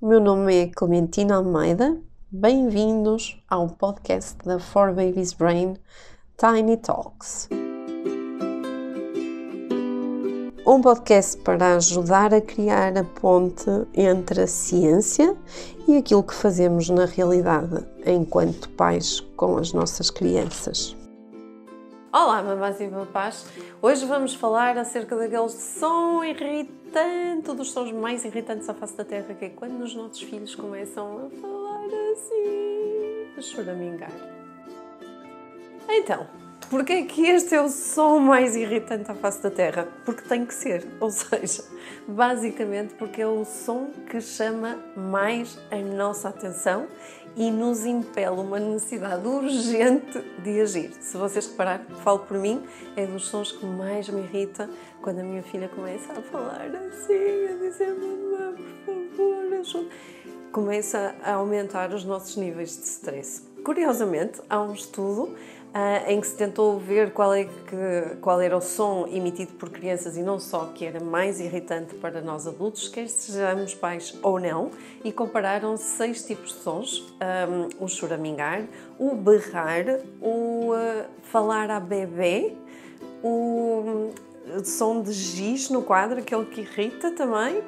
o meu nome é Clementina Almeida. Bem-vindos ao podcast da For Babies Brain Tiny Talks. Um podcast para ajudar a criar a ponte entre a ciência e aquilo que fazemos na realidade enquanto pais com as nossas crianças. Olá, mamás e papás! Hoje vamos falar acerca daquele som irritante, dos sons mais irritantes à face da Terra, que é quando os nossos filhos começam a falar assim, a choramingar. Então, Porquê é que este é o som mais irritante à face da Terra? Porque tem que ser, ou seja, basicamente porque é o som que chama mais a nossa atenção e nos impele uma necessidade urgente de agir. Se vocês repararem, falo por mim, é dos sons que mais me irrita quando a minha filha começa a falar assim, a dizer mamãe, por favor, ajuda. Começa a aumentar os nossos níveis de stress. Curiosamente, há um estudo em que se tentou ver qual, é que, qual era o som emitido por crianças e não só que era mais irritante para nós adultos, quer sejamos pais ou não, e compararam seis tipos de sons: um, o choramingar, o berrar, o uh, falar a bebê, o um, som de giz no quadro, aquele que irrita também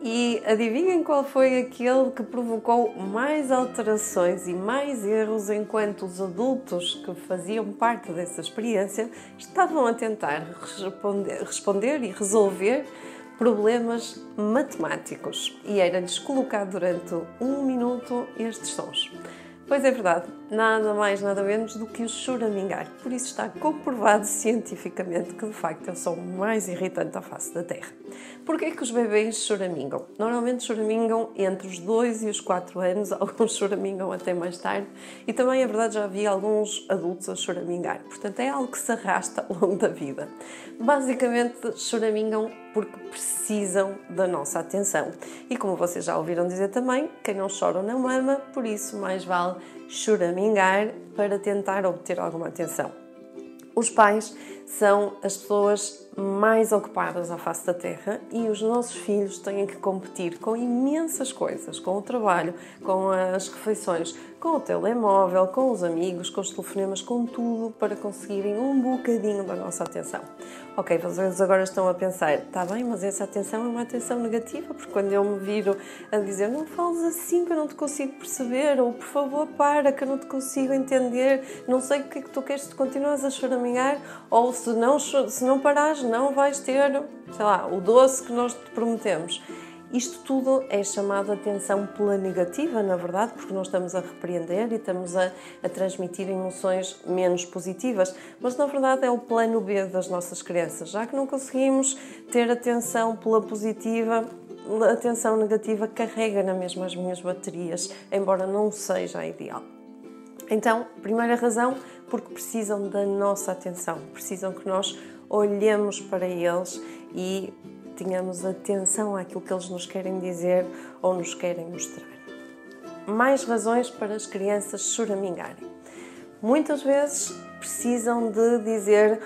e adivinhem qual foi aquele que provocou mais alterações e mais erros enquanto os adultos que faziam parte dessa experiência estavam a tentar responder, responder e resolver problemas matemáticos. E era-lhes colocado durante um minuto estes sons. Pois é verdade, nada mais, nada menos do que o choramingar. Por isso está comprovado cientificamente que de facto é o som mais irritante à face da Terra. Porquê é que os bebês choramingam? Normalmente choramingam entre os 2 e os 4 anos, alguns choramingam até mais tarde e também é verdade já vi alguns adultos a choramingar. Portanto é algo que se arrasta ao longo da vida. Basicamente choramingam porque precisam da nossa atenção. E como vocês já ouviram dizer também, quem não chora não mama, por isso mais vale choramingar para tentar obter alguma atenção. Os pais são as pessoas mais ocupadas à face da Terra e os nossos filhos têm que competir com imensas coisas, com o trabalho, com as refeições, com o telemóvel, com os amigos, com os telefonemas, com tudo para conseguirem um bocadinho da nossa atenção. Ok, vocês agora estão a pensar, está bem, mas essa atenção é uma atenção negativa, porque quando eu me viro a dizer não fales assim que eu não te consigo perceber, ou por favor para que eu não te consigo entender, não sei o que é que tu queres, se continuas a choramingar, ou se não, se não parares, não vais ter, sei lá, o doce que nós te prometemos. Isto tudo é chamado atenção pela negativa, na verdade, porque nós estamos a repreender e estamos a, a, transmitir emoções menos positivas, mas na verdade é o plano B das nossas crianças. Já que não conseguimos ter atenção pela positiva, a atenção negativa carrega na mesma as minhas baterias, embora não seja ideal. Então, primeira razão, porque precisam da nossa atenção, precisam que nós olhemos para eles e tenhamos atenção àquilo que eles nos querem dizer ou nos querem mostrar. Mais razões para as crianças choramingarem. Muitas vezes precisam de dizer: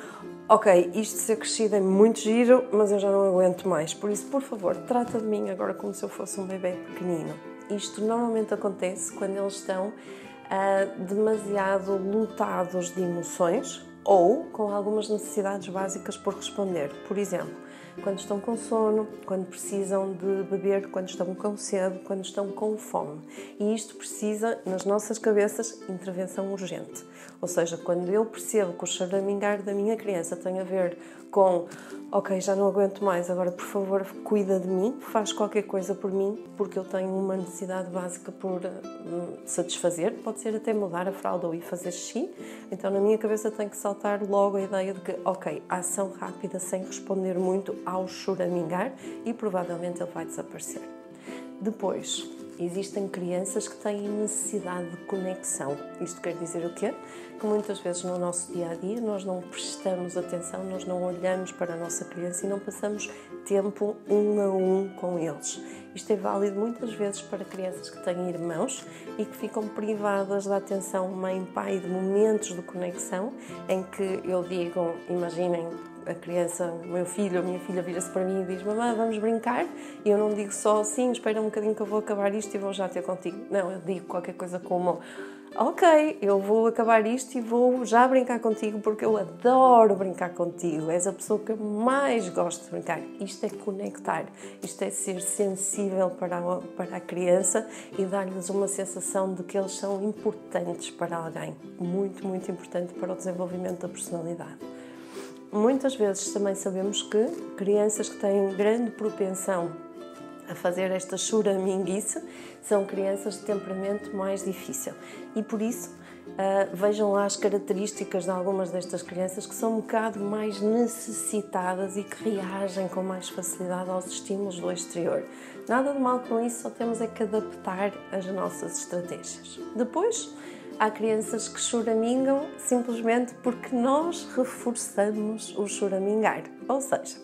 Ok, isto ser crescido é muito giro, mas eu já não aguento mais. Por isso, por favor, trata de mim agora como se eu fosse um bebê pequenino. Isto normalmente acontece quando eles estão uh, demasiado lutados de emoções ou com algumas necessidades básicas por responder. Por exemplo, quando estão com sono, quando precisam de beber, quando estão com sede, quando estão com fome. E isto precisa, nas nossas cabeças, intervenção urgente. Ou seja, quando eu percebo que o choramingar da minha criança tem a ver com ok, já não aguento mais, agora por favor cuida de mim, faz qualquer coisa por mim, porque eu tenho uma necessidade básica por uh, satisfazer, pode ser até mudar a fralda ou ir fazer xixi, então na minha cabeça tem que saltar logo a ideia de que, ok, ação rápida sem responder muito ao choramingar e provavelmente ele vai desaparecer. Depois, existem crianças que têm necessidade de conexão. Isto quer dizer o quê? Que muitas vezes no nosso dia a dia nós não prestamos atenção, nós não olhamos para a nossa criança e não passamos tempo um a um com eles. Isto é válido muitas vezes para crianças que têm irmãos e que ficam privadas da atenção mãe-pai de momentos de conexão em que eu digo, imaginem, a criança, o meu filho a minha filha vira-se para mim e diz: Mamãe, vamos brincar? E eu não digo só assim, espera um bocadinho que eu vou acabar isto e vou já ter contigo. Não, eu digo qualquer coisa como: Ok, eu vou acabar isto e vou já brincar contigo porque eu adoro brincar contigo. És a pessoa que mais gosto de brincar. Isto é conectar, isto é ser sensível para a, para a criança e dar-lhes uma sensação de que eles são importantes para alguém. Muito, muito importante para o desenvolvimento da personalidade. Muitas vezes também sabemos que crianças que têm grande propensão a fazer esta churaminguice são crianças de temperamento mais difícil. E por isso, uh, vejam lá as características de algumas destas crianças que são um bocado mais necessitadas e que reagem com mais facilidade aos estímulos do exterior. Nada de mal com isso, só temos é que adaptar as nossas estratégias. Depois, há crianças que choramingam simplesmente porque nós reforçamos o choramingar. Ou seja,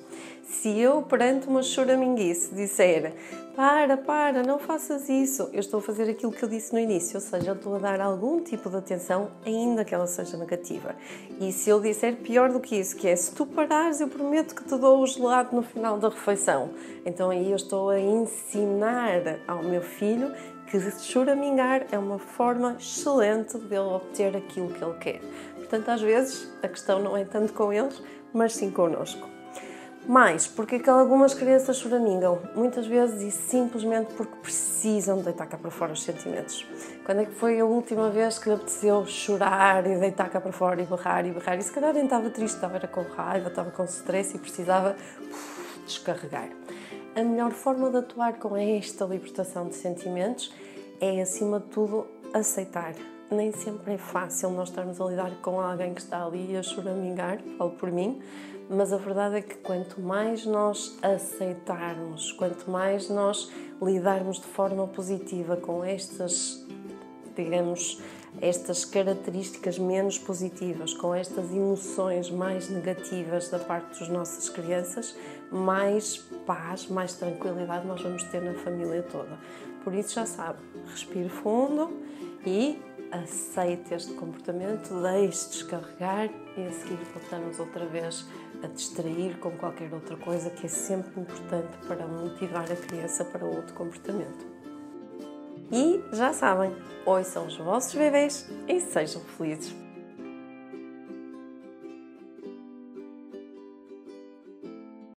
se eu perante uma choraminguice disser para, para, não faças isso, eu estou a fazer aquilo que eu disse no início, ou seja, eu estou a dar algum tipo de atenção, ainda que ela seja negativa. E se eu disser pior do que isso, que é se tu parares, eu prometo que te dou o gelado no final da refeição. Então aí eu estou a ensinar ao meu filho que choramingar é uma forma excelente de ele obter aquilo que ele quer. Portanto, às vezes, a questão não é tanto com eles, mas sim connosco. Mais, porque é que algumas crianças choramingam? Muitas vezes e simplesmente porque precisam deitar cá para fora os sentimentos. Quando é que foi a última vez que lhe apeteceu chorar e deitar cá para fora e berrar e berrar? E se calhar nem estava triste, estava com raiva, estava com stress e precisava descarregar. A melhor forma de atuar com esta libertação de sentimentos é, acima de tudo, aceitar. Nem sempre é fácil nós estarmos a lidar com alguém que está ali a choramingar, falo por mim, mas a verdade é que quanto mais nós aceitarmos, quanto mais nós lidarmos de forma positiva com estas, digamos, estas características menos positivas, com estas emoções mais negativas da parte das nossas crianças, mais paz, mais tranquilidade nós vamos ter na família toda. Por isso já sabe, respire fundo e aceite este comportamento, deixe descarregar e a seguir voltamos outra vez a distrair com qualquer outra coisa que é sempre importante para motivar a criança para outro comportamento. E já sabem, ouçam os vossos bebês e sejam felizes.